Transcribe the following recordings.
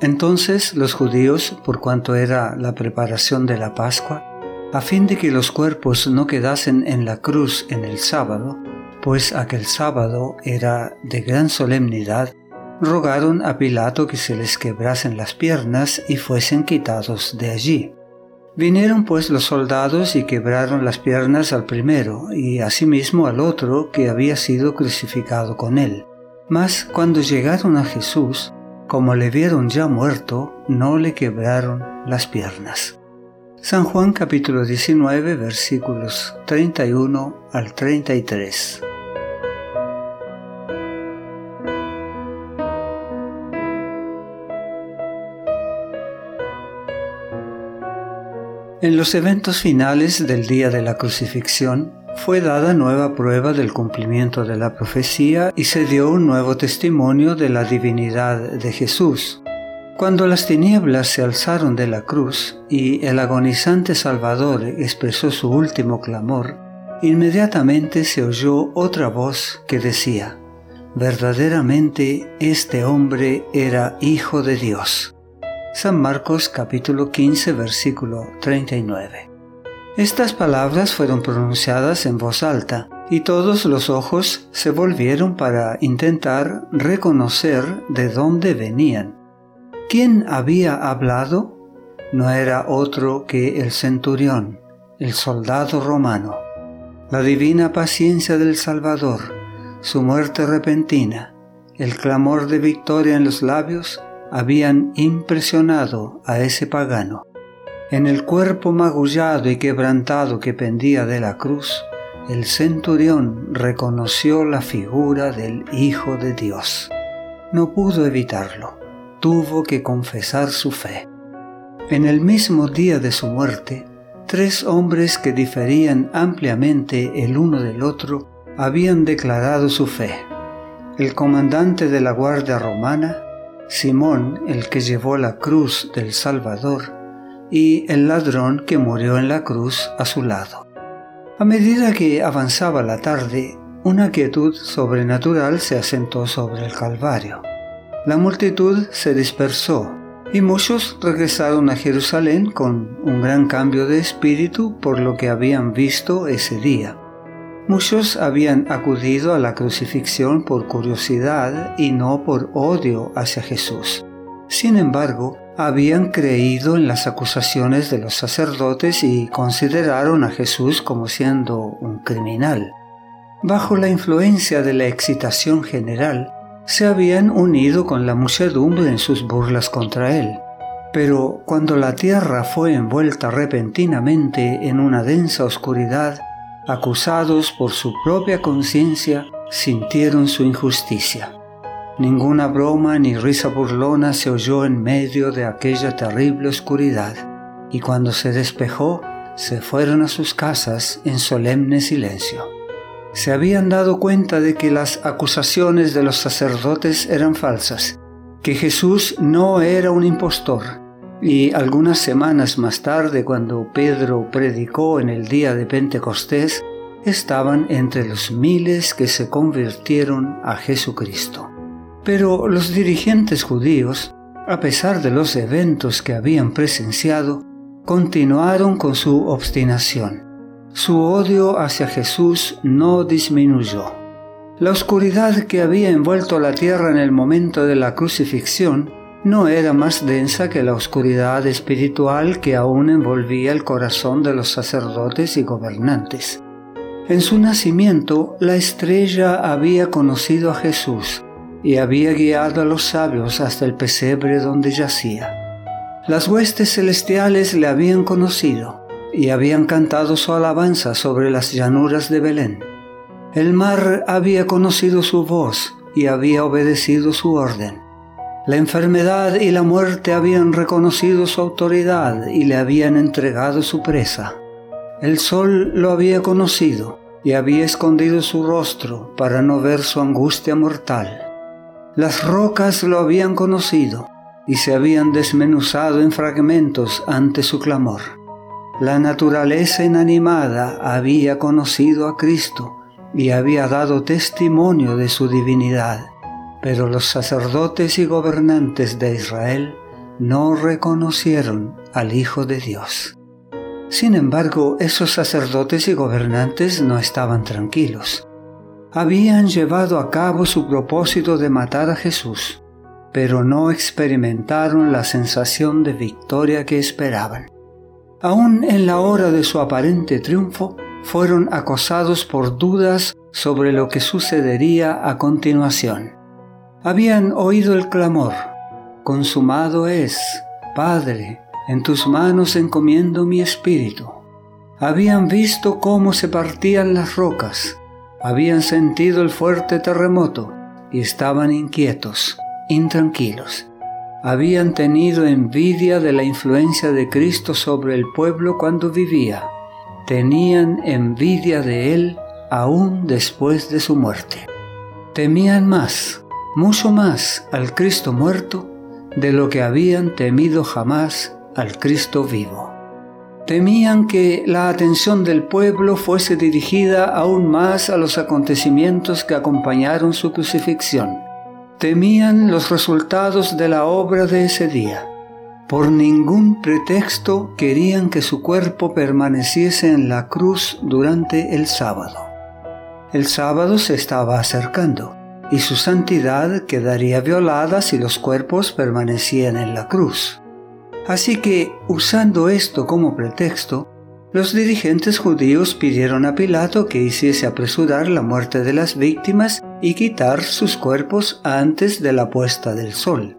Entonces los judíos, por cuanto era la preparación de la Pascua, a fin de que los cuerpos no quedasen en la cruz en el sábado, pues aquel sábado era de gran solemnidad, rogaron a Pilato que se les quebrasen las piernas y fuesen quitados de allí. Vinieron pues los soldados y quebraron las piernas al primero y asimismo al otro que había sido crucificado con él. Mas cuando llegaron a Jesús, como le vieron ya muerto, no le quebraron las piernas. San Juan capítulo 19 versículos 31 al 33. En los eventos finales del día de la crucifixión fue dada nueva prueba del cumplimiento de la profecía y se dio un nuevo testimonio de la divinidad de Jesús. Cuando las tinieblas se alzaron de la cruz y el agonizante Salvador expresó su último clamor, inmediatamente se oyó otra voz que decía, verdaderamente este hombre era Hijo de Dios. San Marcos capítulo 15 versículo 39. Estas palabras fueron pronunciadas en voz alta y todos los ojos se volvieron para intentar reconocer de dónde venían. ¿Quién había hablado? No era otro que el centurión, el soldado romano. La divina paciencia del Salvador, su muerte repentina, el clamor de victoria en los labios habían impresionado a ese pagano. En el cuerpo magullado y quebrantado que pendía de la cruz, el centurión reconoció la figura del Hijo de Dios. No pudo evitarlo, tuvo que confesar su fe. En el mismo día de su muerte, tres hombres que diferían ampliamente el uno del otro habían declarado su fe. El comandante de la Guardia Romana, Simón, el que llevó la cruz del Salvador, y el ladrón que murió en la cruz a su lado. A medida que avanzaba la tarde, una quietud sobrenatural se asentó sobre el Calvario. La multitud se dispersó y muchos regresaron a Jerusalén con un gran cambio de espíritu por lo que habían visto ese día. Muchos habían acudido a la crucifixión por curiosidad y no por odio hacia Jesús. Sin embargo, habían creído en las acusaciones de los sacerdotes y consideraron a Jesús como siendo un criminal. Bajo la influencia de la excitación general, se habían unido con la muchedumbre en sus burlas contra él. Pero cuando la tierra fue envuelta repentinamente en una densa oscuridad, acusados por su propia conciencia, sintieron su injusticia. Ninguna broma ni risa burlona se oyó en medio de aquella terrible oscuridad, y cuando se despejó, se fueron a sus casas en solemne silencio. Se habían dado cuenta de que las acusaciones de los sacerdotes eran falsas, que Jesús no era un impostor, y algunas semanas más tarde, cuando Pedro predicó en el día de Pentecostés, estaban entre los miles que se convirtieron a Jesucristo. Pero los dirigentes judíos, a pesar de los eventos que habían presenciado, continuaron con su obstinación. Su odio hacia Jesús no disminuyó. La oscuridad que había envuelto la tierra en el momento de la crucifixión no era más densa que la oscuridad espiritual que aún envolvía el corazón de los sacerdotes y gobernantes. En su nacimiento la estrella había conocido a Jesús y había guiado a los sabios hasta el pesebre donde yacía. Las huestes celestiales le habían conocido y habían cantado su alabanza sobre las llanuras de Belén. El mar había conocido su voz y había obedecido su orden. La enfermedad y la muerte habían reconocido su autoridad y le habían entregado su presa. El sol lo había conocido y había escondido su rostro para no ver su angustia mortal. Las rocas lo habían conocido y se habían desmenuzado en fragmentos ante su clamor. La naturaleza inanimada había conocido a Cristo y había dado testimonio de su divinidad, pero los sacerdotes y gobernantes de Israel no reconocieron al Hijo de Dios. Sin embargo, esos sacerdotes y gobernantes no estaban tranquilos. Habían llevado a cabo su propósito de matar a Jesús, pero no experimentaron la sensación de victoria que esperaban. Aún en la hora de su aparente triunfo, fueron acosados por dudas sobre lo que sucedería a continuación. Habían oído el clamor, Consumado es, Padre, en tus manos encomiendo mi espíritu. Habían visto cómo se partían las rocas, habían sentido el fuerte terremoto y estaban inquietos, intranquilos. Habían tenido envidia de la influencia de Cristo sobre el pueblo cuando vivía. Tenían envidia de Él aún después de su muerte. Temían más, mucho más al Cristo muerto de lo que habían temido jamás al Cristo vivo. Temían que la atención del pueblo fuese dirigida aún más a los acontecimientos que acompañaron su crucifixión. Temían los resultados de la obra de ese día. Por ningún pretexto querían que su cuerpo permaneciese en la cruz durante el sábado. El sábado se estaba acercando y su santidad quedaría violada si los cuerpos permanecían en la cruz. Así que, usando esto como pretexto, los dirigentes judíos pidieron a Pilato que hiciese apresurar la muerte de las víctimas y quitar sus cuerpos antes de la puesta del sol.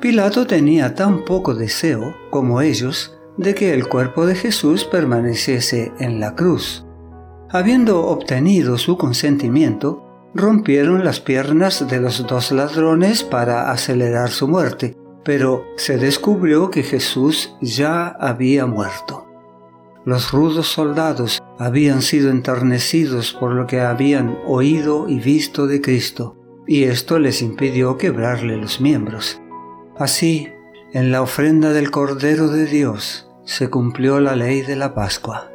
Pilato tenía tan poco deseo como ellos de que el cuerpo de Jesús permaneciese en la cruz. Habiendo obtenido su consentimiento, rompieron las piernas de los dos ladrones para acelerar su muerte, pero se descubrió que Jesús ya había muerto. Los rudos soldados habían sido enternecidos por lo que habían oído y visto de Cristo, y esto les impidió quebrarle los miembros. Así, en la ofrenda del Cordero de Dios se cumplió la ley de la Pascua.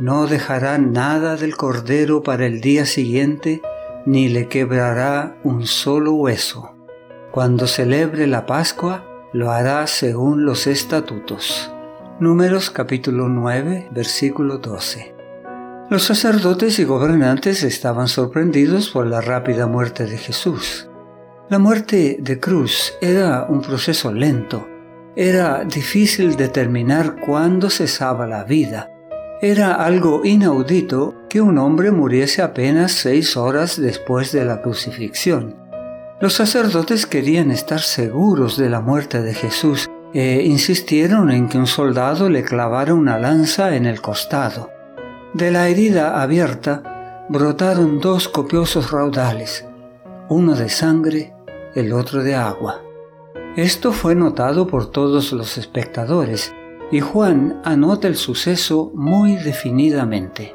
No dejará nada del Cordero para el día siguiente ni le quebrará un solo hueso. Cuando celebre la Pascua, lo hará según los estatutos. Números capítulo 9, versículo 12. Los sacerdotes y gobernantes estaban sorprendidos por la rápida muerte de Jesús. La muerte de cruz era un proceso lento. Era difícil determinar cuándo cesaba la vida era algo inaudito que un hombre muriese apenas seis horas después de la crucifixión. Los sacerdotes querían estar seguros de la muerte de Jesús e insistieron en que un soldado le clavara una lanza en el costado. De la herida abierta brotaron dos copiosos raudales, uno de sangre, el otro de agua. Esto fue notado por todos los espectadores, y Juan anota el suceso muy definidamente.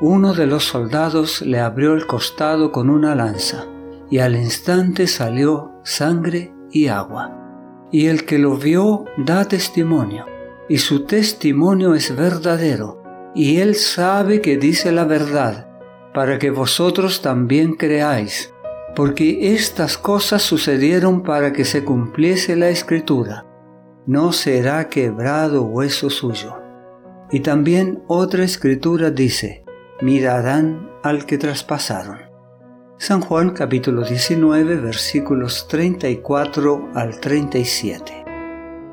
Uno de los soldados le abrió el costado con una lanza, y al instante salió sangre y agua. Y el que lo vio da testimonio, y su testimonio es verdadero, y él sabe que dice la verdad, para que vosotros también creáis, porque estas cosas sucedieron para que se cumpliese la escritura no será quebrado hueso suyo. Y también otra escritura dice, mirarán al que traspasaron. San Juan capítulo 19 versículos 34 al 37.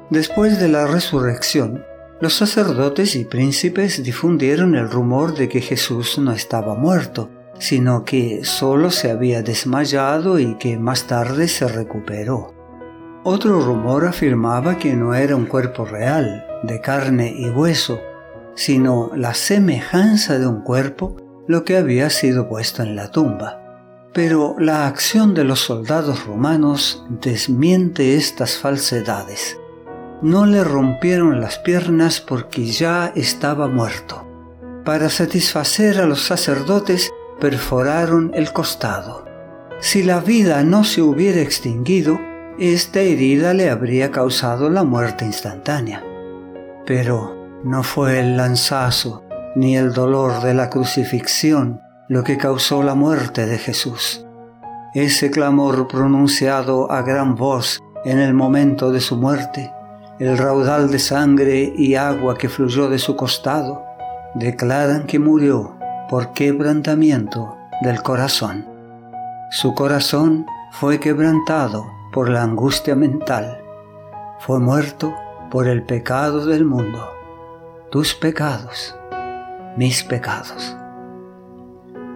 Después de la resurrección, los sacerdotes y príncipes difundieron el rumor de que Jesús no estaba muerto, sino que solo se había desmayado y que más tarde se recuperó. Otro rumor afirmaba que no era un cuerpo real, de carne y hueso, sino la semejanza de un cuerpo, lo que había sido puesto en la tumba. Pero la acción de los soldados romanos desmiente estas falsedades. No le rompieron las piernas porque ya estaba muerto. Para satisfacer a los sacerdotes perforaron el costado. Si la vida no se hubiera extinguido, esta herida le habría causado la muerte instantánea. Pero no fue el lanzazo ni el dolor de la crucifixión lo que causó la muerte de Jesús. Ese clamor pronunciado a gran voz En el momento de su muerte, el raudal de sangre y agua que fluyó de su costado declaran que murió por quebrantamiento del corazón. Su corazón fue quebrantado por la angustia mental. Fue muerto por el pecado del mundo. Tus pecados, mis pecados.